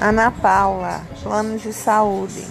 Ana Paula, planos de saúde.